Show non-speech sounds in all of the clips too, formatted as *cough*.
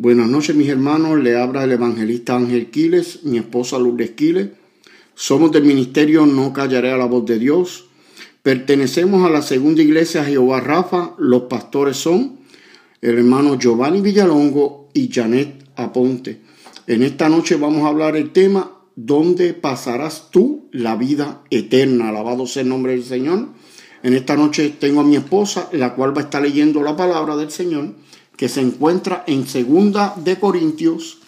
Buenas noches mis hermanos, le habla el evangelista Ángel Quiles, mi esposa Lourdes Quiles. Somos del ministerio No Callaré a la Voz de Dios. Pertenecemos a la segunda iglesia Jehová Rafa. Los pastores son el hermano Giovanni Villalongo y Janet Aponte. En esta noche vamos a hablar el tema ¿Dónde pasarás tú la vida eterna? Alabado sea el nombre del Señor. En esta noche tengo a mi esposa, la cual va a estar leyendo la palabra del Señor que se encuentra en Segunda de Corintios,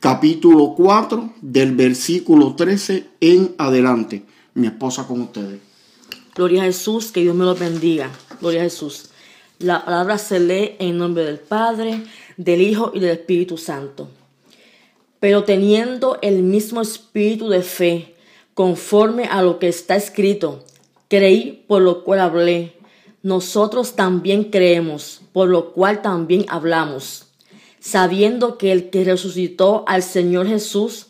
capítulo 4, del versículo 13 en adelante. Mi esposa con ustedes. Gloria a Jesús, que Dios me lo bendiga. Gloria a Jesús. La palabra se lee en nombre del Padre, del Hijo y del Espíritu Santo. Pero teniendo el mismo espíritu de fe, conforme a lo que está escrito, creí por lo cual hablé nosotros también creemos, por lo cual también hablamos, sabiendo que el que resucitó al Señor Jesús,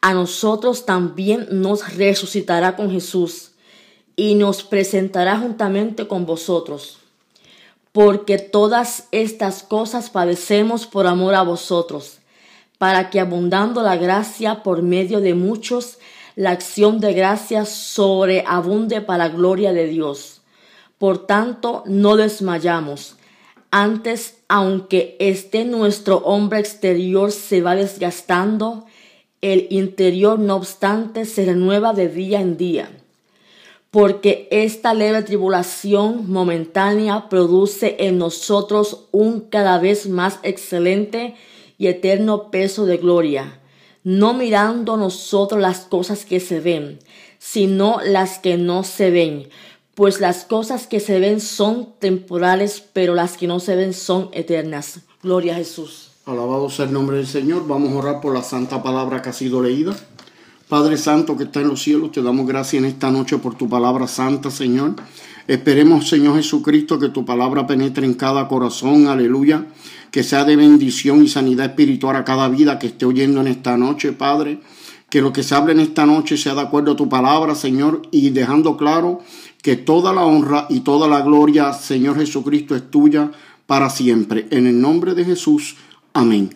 a nosotros también nos resucitará con Jesús y nos presentará juntamente con vosotros. Porque todas estas cosas padecemos por amor a vosotros, para que abundando la gracia por medio de muchos, la acción de gracia sobreabunde para gloria de Dios. Por tanto, no desmayamos. Antes, aunque este nuestro hombre exterior se va desgastando, el interior no obstante se renueva de día en día. Porque esta leve tribulación momentánea produce en nosotros un cada vez más excelente y eterno peso de gloria, no mirando nosotros las cosas que se ven, sino las que no se ven pues las cosas que se ven son temporales, pero las que no se ven son eternas. Gloria a Jesús. Alabado sea el nombre del Señor. Vamos a orar por la santa palabra que ha sido leída. Padre Santo que está en los cielos, te damos gracias en esta noche por tu palabra santa, Señor. Esperemos, Señor Jesucristo, que tu palabra penetre en cada corazón, aleluya, que sea de bendición y sanidad espiritual a cada vida que esté oyendo en esta noche, Padre. Que lo que se hable en esta noche sea de acuerdo a tu palabra, Señor, y dejando claro que toda la honra y toda la gloria, Señor Jesucristo, es tuya para siempre. En el nombre de Jesús, amén.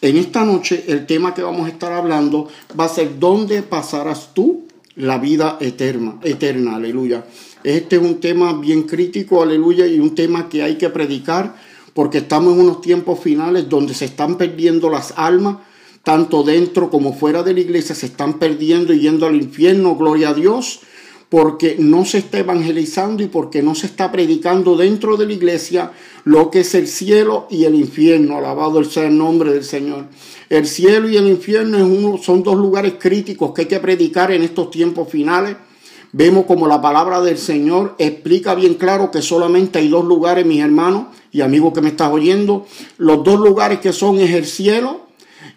En esta noche el tema que vamos a estar hablando va a ser ¿dónde pasarás tú la vida eterna? Eterna, aleluya. Este es un tema bien crítico, aleluya, y un tema que hay que predicar porque estamos en unos tiempos finales donde se están perdiendo las almas, tanto dentro como fuera de la iglesia, se están perdiendo y yendo al infierno, gloria a Dios porque no se está evangelizando y porque no se está predicando dentro de la iglesia lo que es el cielo y el infierno. Alabado sea el nombre del Señor. El cielo y el infierno uno, son dos lugares críticos que hay que predicar en estos tiempos finales. Vemos como la palabra del Señor explica bien claro que solamente hay dos lugares, mis hermanos y amigos que me estás oyendo. Los dos lugares que son es el cielo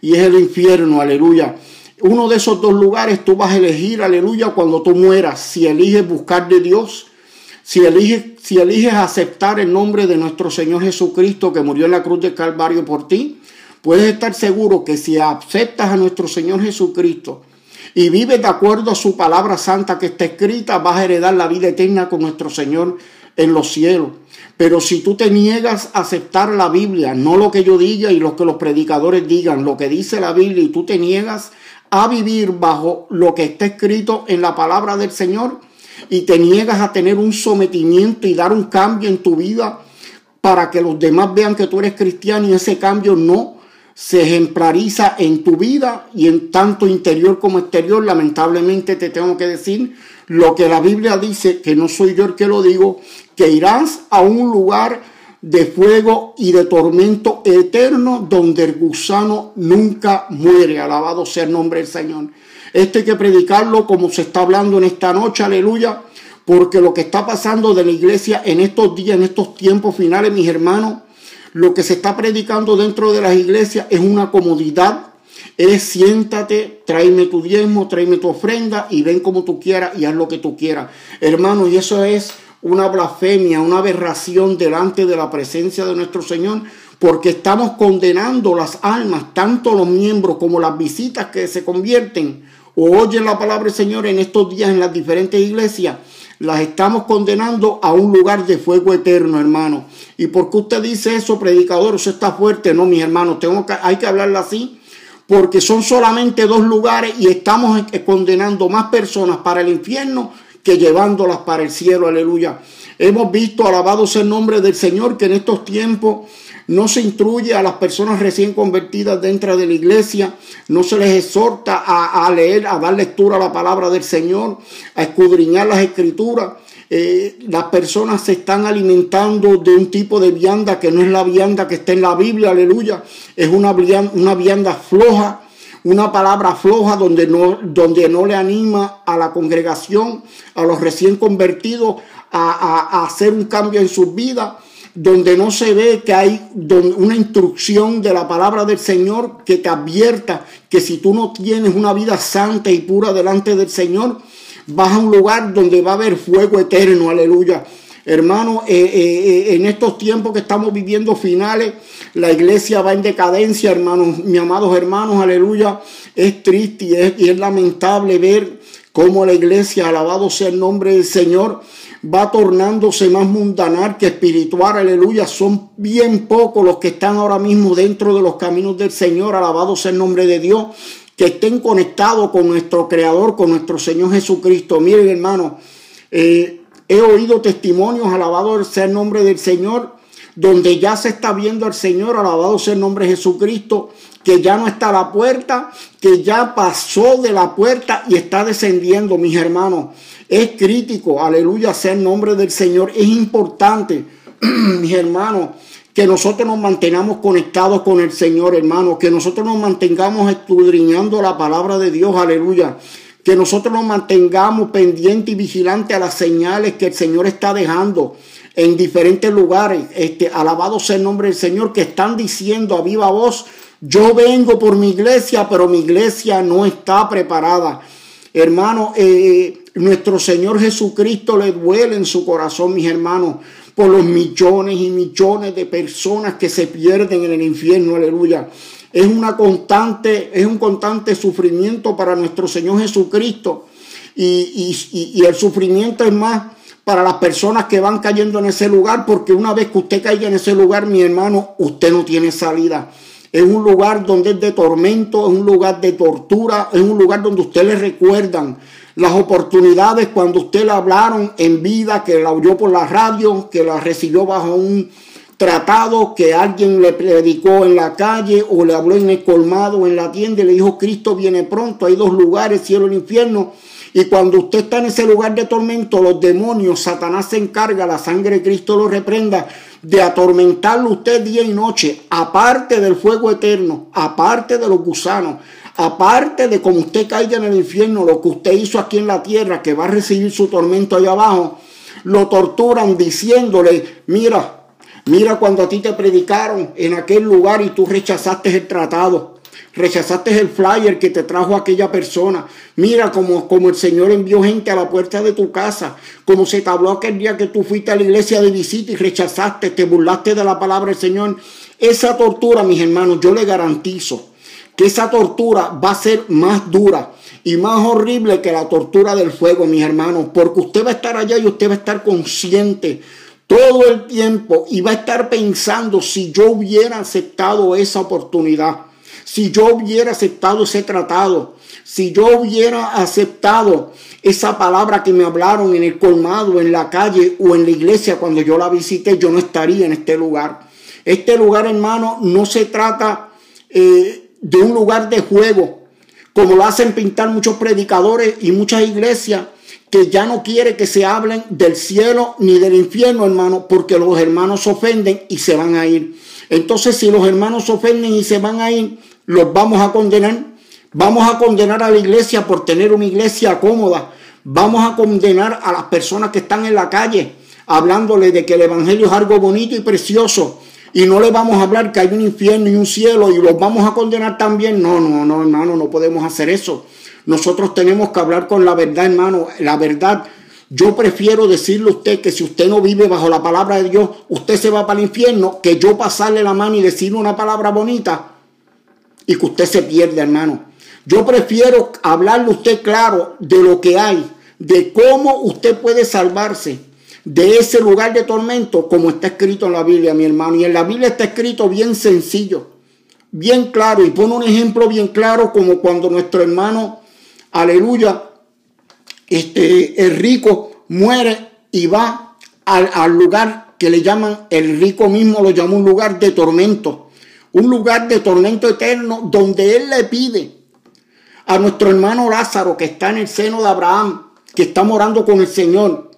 y es el infierno. Aleluya. Uno de esos dos lugares tú vas a elegir, aleluya, cuando tú mueras. Si eliges buscar de Dios, si eliges, si eliges aceptar el nombre de nuestro Señor Jesucristo que murió en la cruz del Calvario por ti, puedes estar seguro que si aceptas a nuestro Señor Jesucristo y vives de acuerdo a su palabra santa que está escrita, vas a heredar la vida eterna con nuestro Señor en los cielos. Pero si tú te niegas a aceptar la Biblia, no lo que yo diga y lo que los predicadores digan, lo que dice la Biblia, y tú te niegas a vivir bajo lo que está escrito en la palabra del Señor y te niegas a tener un sometimiento y dar un cambio en tu vida para que los demás vean que tú eres cristiano y ese cambio no se ejemplariza en tu vida y en tanto interior como exterior, lamentablemente te tengo que decir lo que la Biblia dice, que no soy yo el que lo digo, que irás a un lugar de fuego y de tormento eterno donde el gusano nunca muere. Alabado sea el nombre del Señor. Esto hay que predicarlo como se está hablando en esta noche, aleluya, porque lo que está pasando de la iglesia en estos días, en estos tiempos finales, mis hermanos, lo que se está predicando dentro de las iglesias es una comodidad, es siéntate, tráeme tu diezmo, tráeme tu ofrenda y ven como tú quieras y haz lo que tú quieras. Hermano, y eso es una blasfemia, una aberración delante de la presencia de nuestro Señor, porque estamos condenando las almas, tanto los miembros como las visitas que se convierten o oyen la palabra del Señor en estos días en las diferentes iglesias, las estamos condenando a un lugar de fuego eterno, hermano. ¿Y por qué usted dice eso, predicador? Eso está fuerte. No, mis hermanos, tengo que, hay que hablarlo así, porque son solamente dos lugares y estamos condenando más personas para el infierno que llevándolas para el cielo. Aleluya. Hemos visto, alabado el nombre del Señor, que en estos tiempos no se instruye a las personas recién convertidas dentro de la iglesia, no se les exhorta a, leer, a dar lectura a la palabra del Señor, a escudriñar las escrituras. Eh, las personas se están alimentando de un tipo de vianda que no es la vianda que está en la Biblia, aleluya, es una vianda, una vianda floja, una palabra floja donde no, donde no le anima a la congregación, a los recién convertidos a, a hacer un cambio en sus vidas donde no se ve que hay una instrucción de la palabra del Señor que te advierta que si tú no tienes una vida santa y pura delante del Señor, vas a un lugar donde va a haber fuego eterno, aleluya. Hermano, eh, eh, eh, en estos tiempos que estamos viviendo finales, la iglesia va en decadencia, hermanos, mis amados hermanos, aleluya. Es triste y es, y es lamentable ver cómo la iglesia, alabado sea el nombre del Señor, va tornándose más mundanal que espiritual, aleluya. Son bien pocos los que están ahora mismo dentro de los caminos del Señor, alabado sea el nombre de Dios, que estén conectados con nuestro Creador, con nuestro Señor Jesucristo. Miren, hermano, eh, he oído testimonios, alabado sea el nombre del Señor, donde ya se está viendo al Señor, alabado sea el nombre de Jesucristo, que ya no está a la puerta, que ya pasó de la puerta y está descendiendo, mis hermanos. Es crítico, aleluya, sea el nombre del Señor. Es importante, *clears throat* mis hermanos, que nosotros nos mantengamos conectados con el Señor, hermanos, que nosotros nos mantengamos escudriñando la palabra de Dios, aleluya. Que nosotros nos mantengamos pendientes y vigilantes a las señales que el Señor está dejando en diferentes lugares. Este, alabado sea el nombre del Señor, que están diciendo a viva voz, yo vengo por mi iglesia, pero mi iglesia no está preparada. Hermano, eh, nuestro Señor Jesucristo le duele en su corazón, mis hermanos, por los millones y millones de personas que se pierden en el infierno, aleluya. Es una constante, es un constante sufrimiento para nuestro Señor Jesucristo. Y, y el sufrimiento es más para las personas que van cayendo en ese lugar, porque una vez que usted caiga en ese lugar, mi hermano, usted no tiene salida. Es un lugar donde es de tormento, es un lugar de tortura, es un lugar donde usted le recuerdan las oportunidades cuando usted le hablaron en vida, que la oyó por la radio, que la recibió bajo un tratado, que alguien le predicó en la calle o le habló en el colmado o en la tienda y le dijo Cristo viene pronto, hay dos lugares, cielo y infierno. Y cuando usted está en ese lugar de tormento, los demonios, Satanás se encarga, la sangre de Cristo lo reprenda, de atormentarlo usted día y noche, aparte del fuego eterno, aparte de los gusanos, aparte de como usted caiga en el infierno, lo que usted hizo aquí en la tierra, que va a recibir su tormento allá abajo, lo torturan diciéndole, mira, mira cuando a ti te predicaron en aquel lugar y tú rechazaste el tratado. Rechazaste el flyer que te trajo aquella persona. Mira como, como el Señor envió gente a la puerta de tu casa. Como se te habló aquel día que tú fuiste a la iglesia de visita y rechazaste, te burlaste de la palabra del Señor. Esa tortura, mis hermanos, yo le garantizo que esa tortura va a ser más dura y más horrible que la tortura del fuego, mis hermanos, porque usted va a estar allá y usted va a estar consciente todo el tiempo y va a estar pensando si yo hubiera aceptado esa oportunidad, si yo hubiera aceptado ese tratado, si yo hubiera aceptado esa palabra que me hablaron en el colmado, en la calle o en la iglesia cuando yo la visité, yo no estaría en este lugar. Este lugar, hermano, no se trata... Eh, de un lugar de juego, como lo hacen pintar muchos predicadores y muchas iglesias que ya no quiere que se hablen del cielo ni del infierno, hermano, porque los hermanos ofenden y se van a ir. Entonces, si los hermanos ofenden y se van a ir, los vamos a condenar. Vamos a condenar a la iglesia por tener una iglesia cómoda. Vamos a condenar a las personas que están en la calle hablándole de que el evangelio es algo bonito y precioso y no le vamos a hablar que hay un infierno y un cielo y los vamos a condenar también. No, no, no, hermano, no podemos hacer eso. Nosotros tenemos que hablar con la verdad, hermano. La verdad, yo prefiero decirle a usted que si usted no vive bajo la palabra de Dios, usted se va para el infierno, que yo pasarle la mano y decirle una palabra bonita y que usted se pierda, hermano. Yo prefiero hablarle a usted claro de lo que hay, de cómo usted puede salvarse de ese lugar de tormento, como está escrito en la Biblia, mi hermano. Y en la Biblia está escrito bien sencillo, bien claro. Y pone un ejemplo bien claro, como cuando nuestro hermano, aleluya, este, el rico muere y va al, al lugar que le llaman, el rico mismo lo llama un lugar de tormento. Un lugar de tormento eterno donde él le pide a nuestro hermano Lázaro que está en el seno de Abraham, que está morando con el Señor.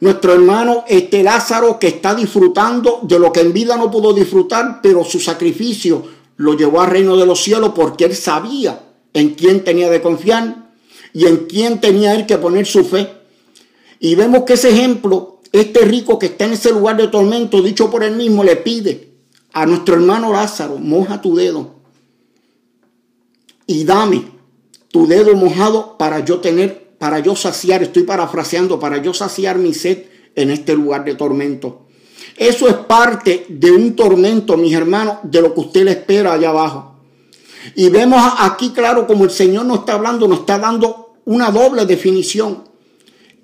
Nuestro hermano este Lázaro que está disfrutando de lo que en vida no pudo disfrutar, pero su sacrificio lo llevó al reino de los cielos porque él sabía en quién tenía de confiar y en quién tenía él que poner su fe. Y vemos que ese ejemplo, este rico que está en ese lugar de tormento, dicho por él mismo, le pide a nuestro hermano Lázaro, moja tu dedo y dame tu dedo mojado para yo tener, para yo saciar, estoy parafraseando, para yo saciar mi sed en este lugar de tormento. Eso es parte de un tormento, mis hermanos, de lo que usted le espera allá abajo. Y vemos aquí claro como el Señor nos está hablando, nos está dando una doble definición.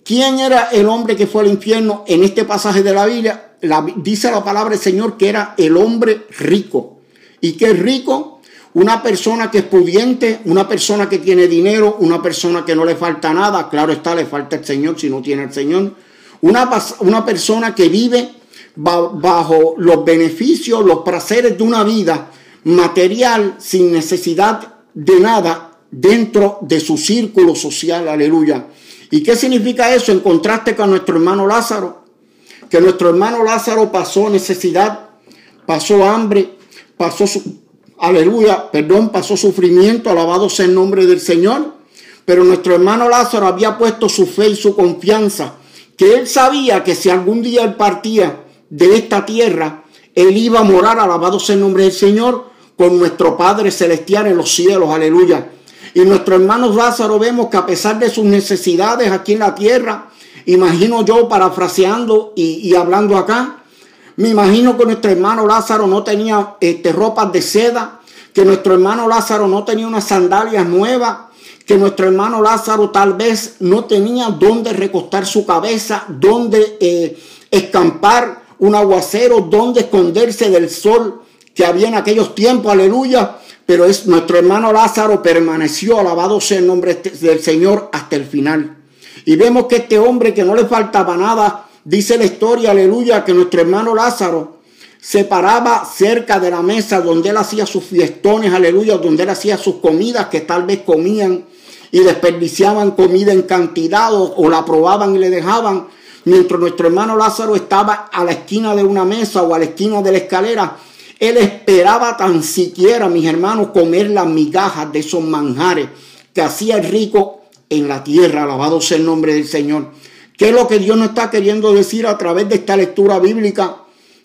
¿Quién era el hombre que fue al infierno en este pasaje de la Biblia? dice la palabra del Señor que era el hombre rico. ¿Y qué rico? Una persona que es pudiente, una persona que tiene dinero, una persona que no le falta nada, claro está, le falta el Señor si no tiene el Señor. Una, una persona que vive bajo los beneficios, los placeres de una vida material sin necesidad de nada dentro de su círculo social, aleluya. ¿Y qué significa eso en contraste con nuestro hermano Lázaro? Que nuestro hermano Lázaro pasó necesidad, pasó hambre, pasó su, aleluya, perdón, pasó sufrimiento, alabado sea el nombre del Señor. Pero nuestro hermano Lázaro había puesto su fe y su confianza, que él sabía que si algún día él partía de esta tierra, él iba a morar, alabado sea el nombre del Señor, con nuestro Padre Celestial en los cielos, aleluya. Y nuestro hermano Lázaro vemos que a pesar de sus necesidades aquí en la tierra, imagino yo parafraseando y, y hablando acá, me imagino que nuestro hermano Lázaro no tenía este, ropas de seda, que nuestro hermano Lázaro no tenía unas sandalias nuevas, que nuestro hermano Lázaro tal vez no tenía dónde recostar su cabeza, dónde eh, escampar un aguacero, dónde esconderse del sol que había en aquellos tiempos, aleluya. Pero es nuestro hermano Lázaro permaneció, alabado sea el nombre del Señor hasta el final. Y vemos que este hombre que no le faltaba nada, Dice la historia, aleluya, que nuestro hermano Lázaro se paraba cerca de la mesa donde él hacía sus fiestones, aleluya, donde él hacía sus comidas que tal vez comían y desperdiciaban comida en cantidad o, la probaban y le dejaban. Mientras nuestro hermano Lázaro estaba a la esquina de una mesa o a la esquina de la escalera, él esperaba tan siquiera, mis hermanos, comer las migajas de esos manjares que hacía el rico en la tierra. Alabado sea el nombre del Señor. ¿Qué es lo que Dios nos está queriendo decir a través de esta lectura bíblica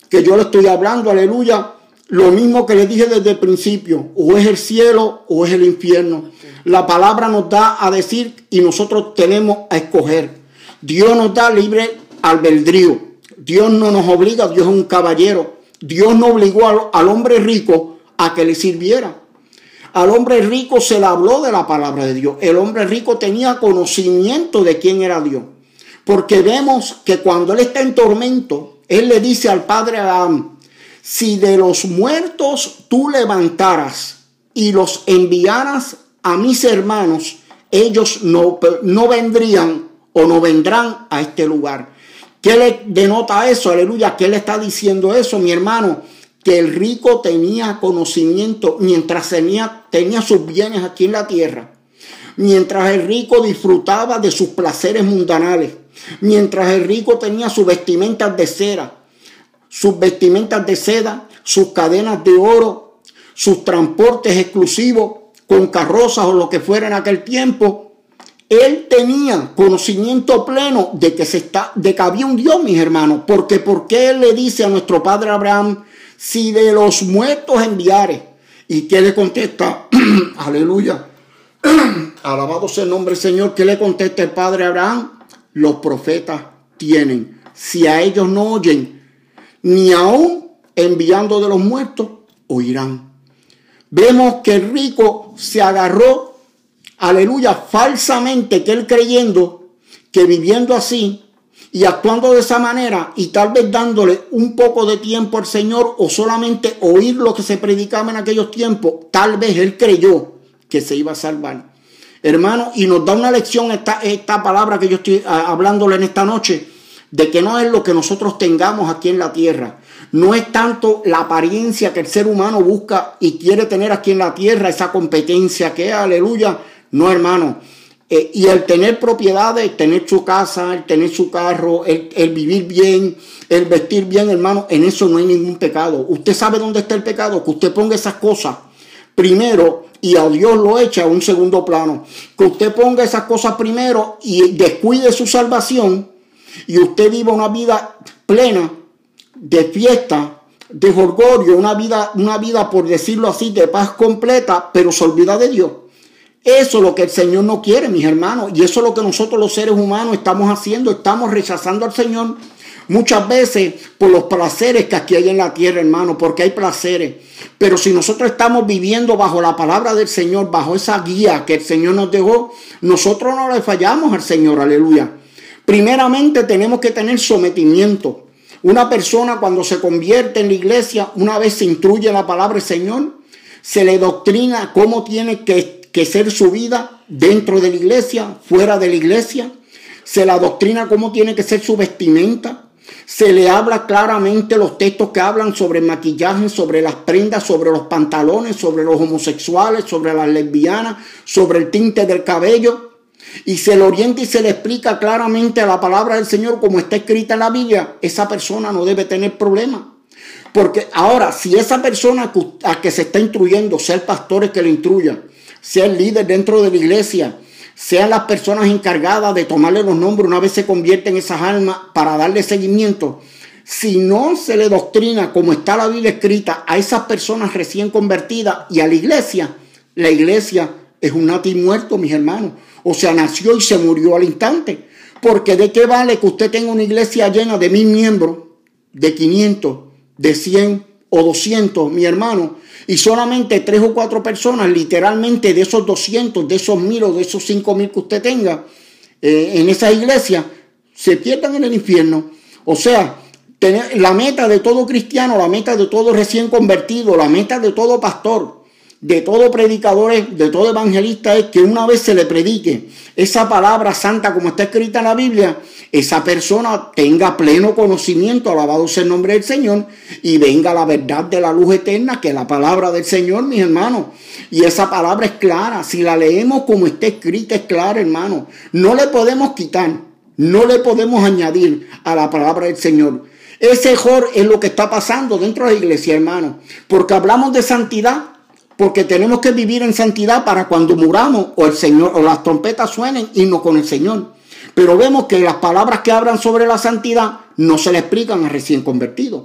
que yo le estoy hablando? Aleluya. Lo mismo que le dije desde el principio, o es el cielo o es el infierno. La palabra nos da a decir y nosotros tenemos a escoger. Dios nos da libre albedrío. Dios no nos obliga, Dios es un caballero. Dios no obligó al, al hombre rico a que le sirviera. Al hombre rico se le habló de la palabra de Dios. El hombre rico tenía conocimiento de quién era Dios. Porque vemos que cuando él está en tormento, él le dice al padre Adán, si de los muertos tú levantaras y los enviaras a mis hermanos, ellos no, no vendrían o no vendrán a este lugar. ¿Qué le denota eso? Aleluya. ¿Qué le está diciendo eso, mi hermano? Que el rico tenía conocimiento mientras tenía, tenía sus bienes aquí en la tierra. Mientras el rico disfrutaba de sus placeres mundanales Mientras el rico tenía sus vestimentas de cera, sus vestimentas de seda, sus cadenas de oro, sus transportes exclusivos con carrozas o lo que fuera en aquel tiempo, él tenía conocimiento pleno de que, se está, de que había un Dios, mis hermanos. Porque ¿por qué él le dice a nuestro padre Abraham, si de los muertos enviare? ¿Y qué le contesta? *clears throat* Aleluya. *clears throat* Alabado sea el nombre del Señor. ¿Qué le contesta el padre Abraham? Los profetas tienen. Si a ellos no oyen, ni aún enviando de los muertos, oirán. Vemos que el rico se agarró, aleluya, falsamente, que él creyendo que viviendo así y actuando de esa manera y tal vez dándole un poco de tiempo al Señor o solamente oír lo que se predicaba en aquellos tiempos, tal vez él creyó que se iba a salvar. Hermano, y nos da una lección esta, esta palabra que yo estoy ah, hablándole en esta noche, de que no es lo que nosotros tengamos aquí en la tierra. No es tanto la apariencia que el ser humano busca y quiere tener aquí en la tierra, esa competencia que, aleluya, no hermano eh, y el tener propiedades, el tener su casa, el tener su carro, el, vivir bien, el vestir bien, hermano, en eso no hay ningún pecado. Usted sabe dónde está el pecado, que usted ponga esas cosas primero y a Dios lo echa a un segundo plano. Que usted ponga esas cosas primero y descuide su salvación y usted viva una vida plena de fiesta, de orgullo, una vida, una vida, por decirlo así, de paz completa, pero se olvida de Dios. Eso es lo que el Señor no quiere, mis hermanos. Y eso es lo que nosotros los seres humanos estamos haciendo. Estamos rechazando al Señor muchas veces por los placeres que aquí hay en la tierra, hermano, porque hay placeres. Pero si nosotros estamos viviendo bajo la palabra del Señor, bajo esa guía que el Señor nos dejó, nosotros no le fallamos al Señor, aleluya. Primeramente tenemos que tener sometimiento. Una persona cuando se convierte en la iglesia, una vez se instruye en la palabra del Señor, se le doctrina cómo tiene que que ser su vida dentro de la iglesia, fuera de la iglesia. Se la doctrina cómo tiene que ser su vestimenta. Se le habla claramente los textos que hablan sobre el maquillaje, sobre las prendas, sobre los pantalones, sobre los homosexuales, sobre las lesbianas, sobre el tinte del cabello. Y se le orienta y se le explica claramente la palabra del Señor como está escrita en la Biblia. Esa persona no debe tener problema. Porque ahora, si esa persona a que se está instruyendo, sea el pastor que le instruya, sea el líder dentro de la iglesia, sean las personas encargadas de tomarle los nombres una vez se convierten esas almas para darle seguimiento. Si no se le doctrina como está la Biblia escrita a esas personas recién convertidas y a la iglesia, la iglesia es un nati muerto, mis hermanos. O sea, nació y se murió al instante. Porque de qué vale que usted tenga una iglesia llena de mil miembros, de 500, de 100 o 200, mi hermano, y solamente tres o cuatro personas, literalmente de esos 200, de esos mil o de esos cinco mil que usted tenga eh, en esa iglesia, se pierdan en el infierno. O sea, tener, la meta de todo cristiano, la meta de todo recién convertido, la meta de todo pastor, de todo predicador, de todo evangelista es que una vez se le predique esa palabra santa como está escrita en la Biblia, esa persona tenga pleno conocimiento, alabado sea el nombre del Señor, y venga la verdad de la luz eterna, que es la palabra del Señor, mis hermanos. Y esa palabra es clara, si la leemos como está escrita, es clara, hermano. No le podemos quitar, no le podemos añadir a la palabra del Señor. Ese mejor es lo que está pasando dentro de la iglesia, hermano. Porque hablamos de santidad, porque tenemos que vivir en santidad para cuando muramos o el Señor o las trompetas suenen irnos con el Señor. Pero vemos que las palabras que hablan sobre la santidad no se le explican a recién convertidos.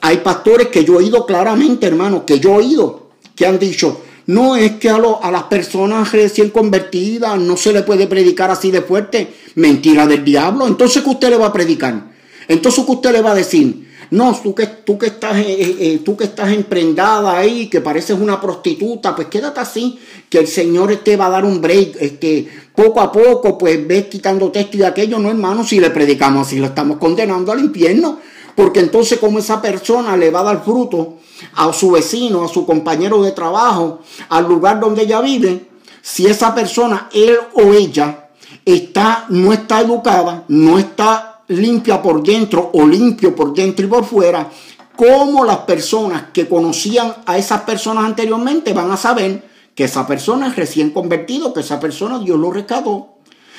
Hay pastores que yo he oído claramente, hermano, que yo he oído, que han dicho, no es que a, a las personas recién convertidas no se le puede predicar así de fuerte. Mentira del diablo. Entonces, ¿qué usted le va a predicar? Entonces, ¿qué usted le va a decir? No, tú que, tú que, estás, eh, eh, eh, tú que estás emprendada ahí, que pareces una prostituta, pues quédate así, que el Señor te va a dar un break. Este, poco a poco, pues ves quitando texto y aquello, no hermano, si le predicamos así, lo estamos condenando al infierno. Porque entonces como esa persona le va a dar fruto a su vecino, a su compañero de trabajo, al lugar donde ella vive, si esa persona, él o ella, está, no está educada, no está limpia por dentro o limpio por dentro y por fuera, como las personas que conocían a esas personas anteriormente van a saber que esa persona es recién convertido, que esa persona Dios lo rescató.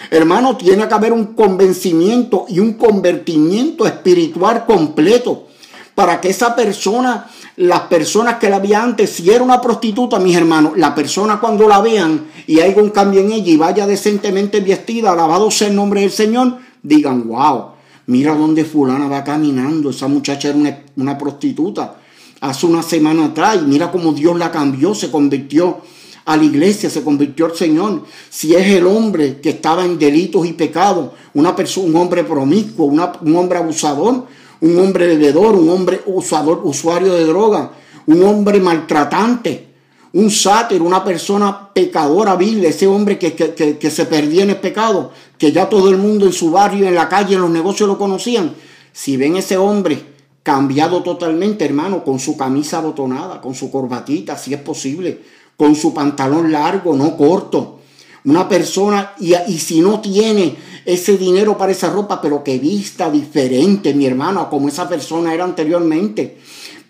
Hermano, tiene que haber un convencimiento y un convertimiento espiritual completo para que esa persona, las personas que la había antes, si era una prostituta, mis hermanos, la persona cuando la vean y haya un cambio en ella y vaya decentemente vestida, alabado sea el nombre del Señor, digan, wow, Mira dónde fulana va caminando. Esa muchacha era una, prostituta hace una semana atrás. Mira cómo Dios la cambió, se convirtió a la iglesia, se convirtió al Señor. Si es el hombre que estaba en delitos y pecados, una persona, un hombre promiscuo, un hombre abusador, un hombre bebedor, un hombre usador, usuario de droga, un hombre maltratante, un sátiro, una persona pecadora vil, ese hombre que, que, que, se perdía en el pecado, que ya todo el mundo en su barrio, en la calle, en los negocios lo conocían. Si ven ese hombre cambiado totalmente, hermano, con su camisa abotonada, con su corbatita, si es posible, con su pantalón largo, no corto. Una persona, y, y si no tiene ese dinero para esa ropa, pero que vista diferente, mi hermano, como esa persona era anteriormente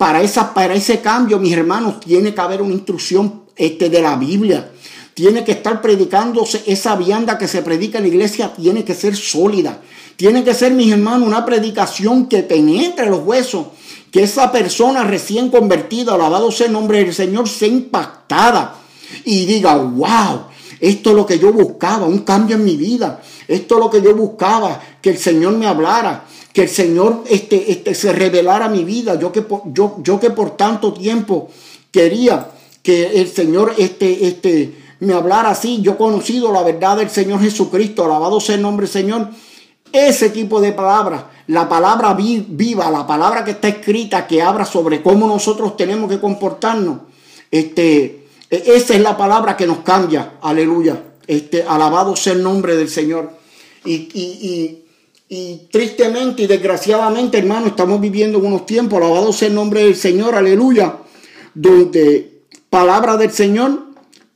para, esa, para ese cambio, mis hermanos, tiene que haber una instrucción este, de la Biblia. Tiene que estar predicándose esa vianda que se predica en la iglesia, tiene que ser sólida. Tiene que ser, mis hermanos, una predicación que penetre los huesos. Que esa persona recién convertida, alabado sea el nombre del Señor, sea impactada y diga, wow, esto es lo que yo buscaba, un cambio en mi vida. Esto es lo que yo buscaba, que el Señor me hablara que el Señor este, este, se revelara mi vida. Yo que, por, yo, yo que por tanto tiempo quería que el Señor este, este, me hablara así. Yo he conocido la verdad del Señor Jesucristo. Alabado sea el nombre del Señor. Ese tipo de palabras, la palabra viva, la palabra que está escrita, que habla sobre cómo nosotros tenemos que comportarnos. Este, e, esa es la palabra que nos cambia. Aleluya. Este, alabado sea el nombre del Señor. y tristemente y desgraciadamente, hermano, estamos viviendo en unos tiempos, alabado sea el nombre del Señor, aleluya, donde palabra del Señor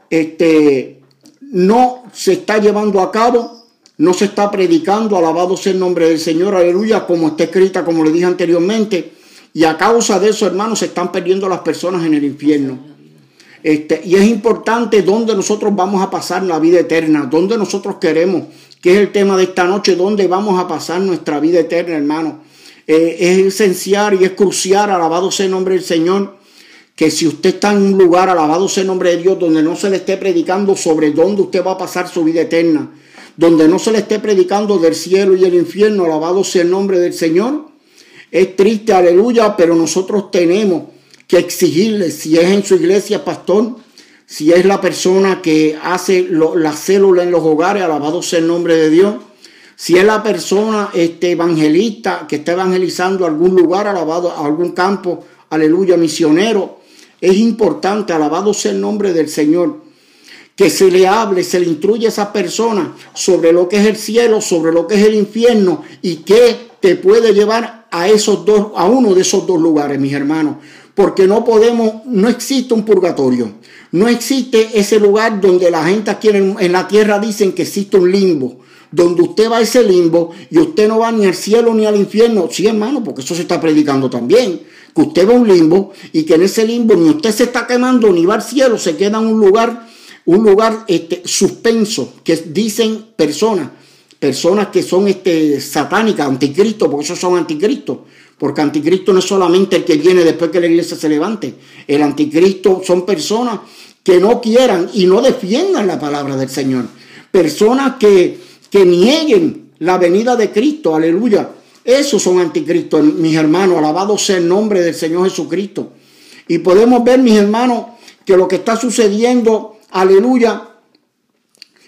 este, no se está llevando a cabo, no se está predicando, alabado sea el nombre del Señor, aleluya, como está escrita, como le dije anteriormente. Y a causa de eso, hermanos, se están perdiendo las personas en el infierno. Este, y es importante dónde nosotros vamos a pasar la vida eterna, dónde nosotros queremos que es el tema de esta noche, donde vamos a pasar nuestra vida eterna, hermano. Eh, es esencial y es crucial, alabado sea el nombre del Señor, que si usted está en un lugar, alabado sea el nombre de Dios, donde no se le esté predicando sobre dónde usted va a pasar su vida eterna, donde no se le esté predicando del cielo y el infierno, alabado sea el nombre del Señor, es triste, aleluya, pero nosotros tenemos que exigirle, si es en su iglesia, pastor, si es la persona que hace la célula en los hogares, alabado sea el nombre de Dios, si es la persona este, evangelista que está evangelizando algún lugar, alabado a algún campo, aleluya, misionero, es importante, alabado sea el nombre del Señor, que se le hable, se le instruye a esa persona sobre lo que es el cielo, sobre lo que es el infierno y qué te puede llevar a esos dos, a uno de esos dos lugares, mis hermanos. Porque no podemos, no existe un purgatorio. No existe ese lugar donde la gente aquí en, la tierra dicen que existe un limbo, donde usted va a ese limbo y usted no va ni al cielo ni al infierno. Sí, hermano, porque eso se está predicando también. Que usted va a un limbo y que en ese limbo ni usted se está quemando ni va al cielo, se queda en un lugar, un lugar este, suspenso, que dicen personas, personas que son este, satánicas, anticristo, porque esos son anticristos. Porque anticristo no es solamente el que viene después que la iglesia se levante. El anticristo son personas que no quieran y no defiendan la palabra del Señor. Personas que, que nieguen la venida de Cristo, aleluya. Esos son anticristos, mis hermanos. Alabado sea el nombre del Señor Jesucristo. Y podemos ver, mis hermanos, que lo que está sucediendo, aleluya,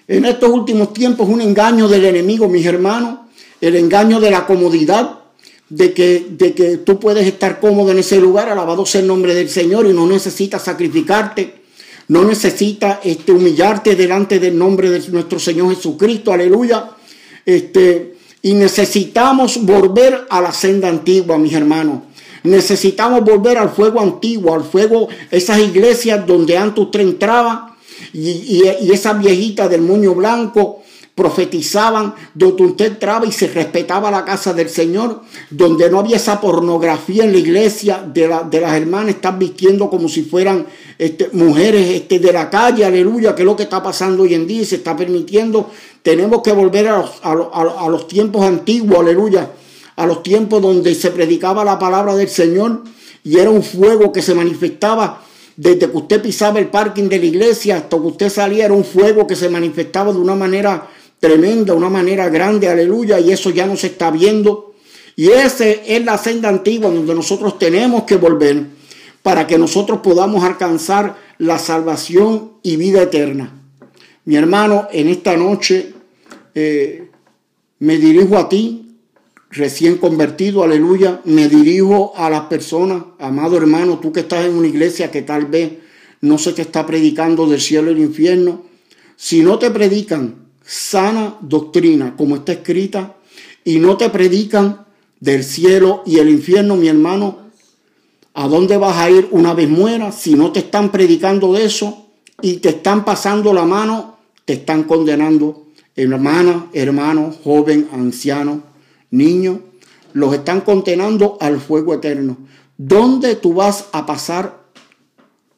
en estos últimos tiempos un engaño del enemigo, mis hermanos. El engaño de la comodidad, de que, de que tú puedes estar cómodo en ese lugar, alabado sea el nombre del Señor y no necesitas sacrificarte. No necesita este, humillarte delante del nombre de nuestro Señor Jesucristo, aleluya. Este, y necesitamos volver a la senda antigua, mis hermanos. Necesitamos volver al fuego antiguo, al fuego, esas iglesias donde antes usted entraba y, y, y esa viejita del moño blanco profetizaban, donde usted entraba y se respetaba la casa del Señor, donde no había esa pornografía en la iglesia de, de las hermanas, están vistiendo como si fueran este, mujeres este, de la calle, aleluya, que es lo que está pasando hoy en día y se está permitiendo. Tenemos que volver a los, a los tiempos antiguos, aleluya, a los tiempos donde se predicaba la palabra del Señor y era un fuego que se manifestaba desde que usted pisaba el parking de la iglesia hasta que usted salía, era un fuego que se manifestaba de una manera tremenda, una manera grande, aleluya, y eso ya no se está viendo. Y esa es la senda antigua donde nosotros tenemos que volver para que nosotros podamos alcanzar la salvación y vida eterna. Mi hermano, en esta noche eh, me dirijo a ti, recién convertido, aleluya, me dirijo a las personas, amado hermano, tú que estás en una iglesia que tal vez no se te está predicando del cielo y el infierno, si no te predican sana doctrina como está escrita y no te predican del cielo y el infierno, mi hermano, ¿a dónde vas a ir una vez muera si no te están predicando de eso y te están pasando la mano, te están condenando? Hermana, hermano, joven, anciano, niño, los están condenando al fuego eterno. ¿Dónde tú vas a pasar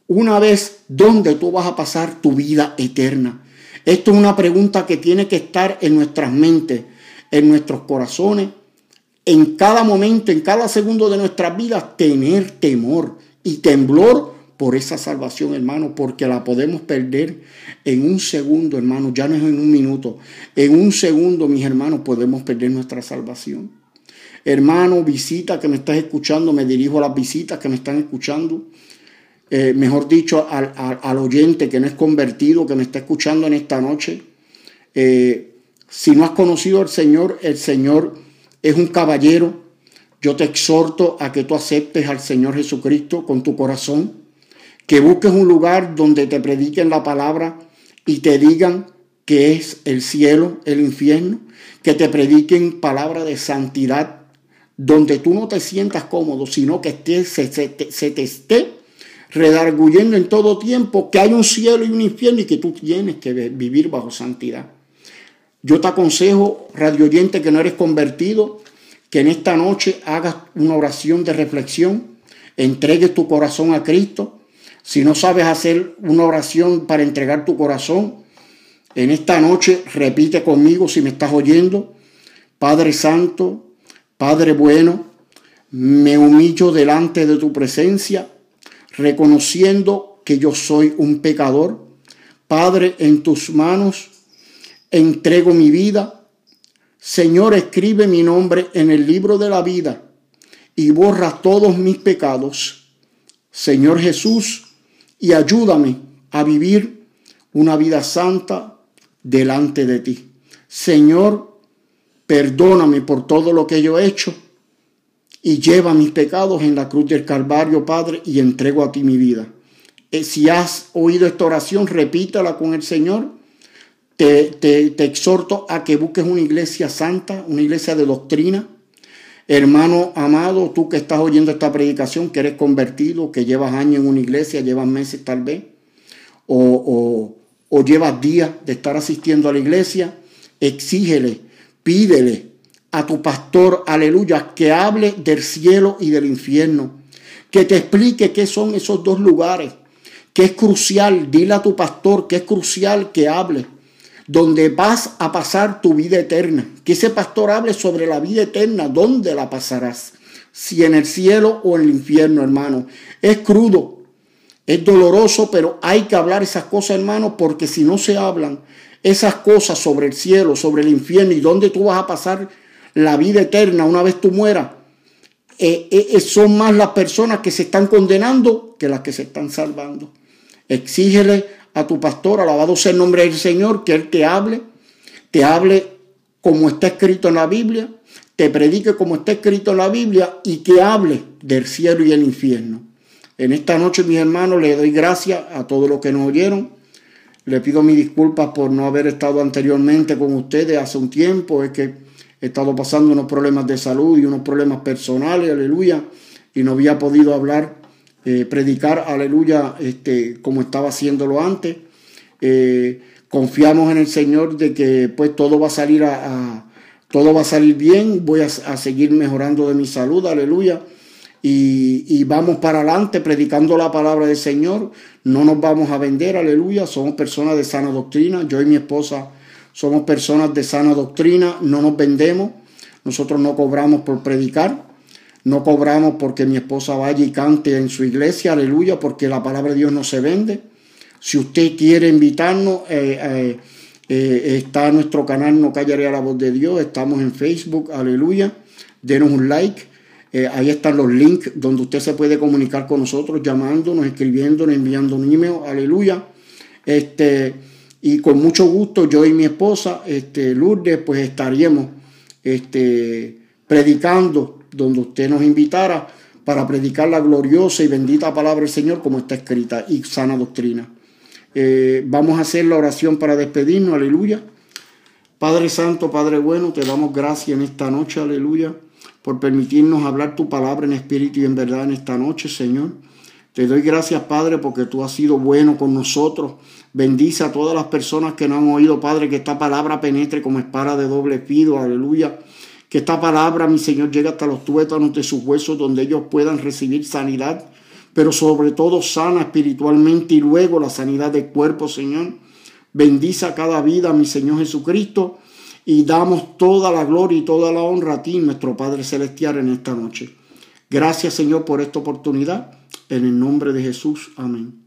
una vez, dónde tú vas a pasar tu vida eterna? Esto es una pregunta que tiene que estar en nuestras mentes, en nuestros corazones, en cada momento, en cada segundo de nuestras vidas, tener temor y temblor por esa salvación, hermano, porque la podemos perder en un segundo, hermano, ya no es en un minuto, en un segundo, mis hermanos, podemos perder nuestra salvación. Hermano, visita que me estás escuchando, me dirijo a las visitas que me están escuchando. Eh, mejor dicho, al, oyente que no es convertido, que me está escuchando en esta noche. Eh, si no has conocido al Señor, el Señor es un caballero. Yo te exhorto a que tú aceptes al Señor Jesucristo con tu corazón, que busques un lugar donde te prediquen la palabra y te digan que es el cielo, el infierno, que te prediquen palabra de santidad, donde tú no te sientas cómodo, sino que se, se te esté redarguyendo en todo tiempo que hay un cielo y un infierno y que tú tienes que vivir bajo santidad. Yo te aconsejo, radio oyente, que no eres convertido, que en esta noche hagas una oración de reflexión, entregues tu corazón a Cristo. Si no sabes hacer una oración para entregar tu corazón, en esta noche repite conmigo si me estás oyendo. Padre Santo, Padre bueno, me humillo delante de tu presencia reconociendo que yo soy un pecador. Padre, en tus manos entrego mi vida. Señor, escribe mi nombre en el libro de la vida y borra todos mis pecados. Señor Jesús, y ayúdame a vivir una vida santa delante de ti. Señor, perdóname por todo lo que yo he hecho y lleva mis pecados en la cruz del Calvario, Padre, y entrego a ti mi vida. Eh, si has oído esta oración, repítala con el Señor. Te, te, exhorto a que busques una iglesia santa, una iglesia de doctrina. Hermano amado, tú que estás oyendo esta predicación, que eres convertido, que llevas años en una iglesia, llevas meses tal vez, o, o, llevas días de estar asistiendo a la iglesia, exígele, pídele a tu pastor, aleluya, que hable del cielo y del infierno, que te explique qué son esos dos lugares, que es crucial, dile a tu pastor que es crucial que hable, donde vas a pasar tu vida eterna, que ese pastor hable sobre la vida eterna, dónde la pasarás, si en el cielo o en el infierno, hermano. Es crudo, es doloroso, pero hay que hablar esas cosas, hermano, porque si no se hablan esas cosas sobre el cielo, sobre el infierno y dónde tú vas a pasar la vida eterna una vez tú mueras, eh, eh, eh, son más las personas que se están condenando que las que se están salvando. Exígele a tu pastor, alabado sea el nombre del Señor, que Él te hable, te hable como está escrito en la Biblia, te predique como está escrito en la Biblia y que hable del cielo y el infierno. En esta noche, mis hermanos, le doy gracias a todos los que nos oyeron. Le pido mis disculpas por no haber estado anteriormente con ustedes hace un tiempo. Es que he estado pasando unos problemas de salud y unos problemas personales, aleluya, y no había podido hablar, eh, predicar, aleluya, este, como estaba haciéndolo antes. Eh, confiamos en el Señor de que pues todo va a salir a, todo va a salir bien, voy a, seguir mejorando de mi salud, aleluya. Y, y, vamos para adelante predicando la palabra del Señor. No nos vamos a vender, aleluya. Somos personas de sana doctrina. Yo y mi esposa somos personas de sana doctrina, no nos vendemos, nosotros no cobramos por predicar, no cobramos porque mi esposa vaya y cante en su iglesia, aleluya, porque la palabra de Dios no se vende. Si usted quiere invitarnos, eh, eh, eh, está nuestro canal No Callaré a la Voz de Dios, estamos en Facebook, aleluya, denos un like. ahí están los links donde usted se puede comunicar con nosotros, llamándonos, escribiéndonos, enviando un email, aleluya. Este, y con mucho gusto yo y mi esposa, este, Lourdes, pues estaríamos este, predicando donde usted nos invitara para predicar la gloriosa y bendita palabra del Señor como está escrita y sana doctrina. Eh, vamos a hacer la oración para despedirnos, aleluya. Padre Santo, Padre bueno, te damos gracias en esta noche, aleluya, por permitirnos hablar tu palabra en espíritu y en verdad en esta noche, Señor. Te doy gracias, Padre, porque tú has sido bueno con nosotros. Bendice a todas las personas que no han oído, Padre, que esta palabra penetre como espada de doble filo, aleluya. Que esta palabra, mi Señor, llegue hasta los tuétanos de sus huesos, donde ellos puedan recibir sanidad, pero sobre todo sana espiritualmente y luego la sanidad del cuerpo, Señor. Bendice a cada vida, mi Señor Jesucristo, y damos toda la gloria y toda la honra a ti, nuestro Padre Celestial, en esta noche. Gracias, Señor, por esta oportunidad. En el nombre de Jesús. Amén.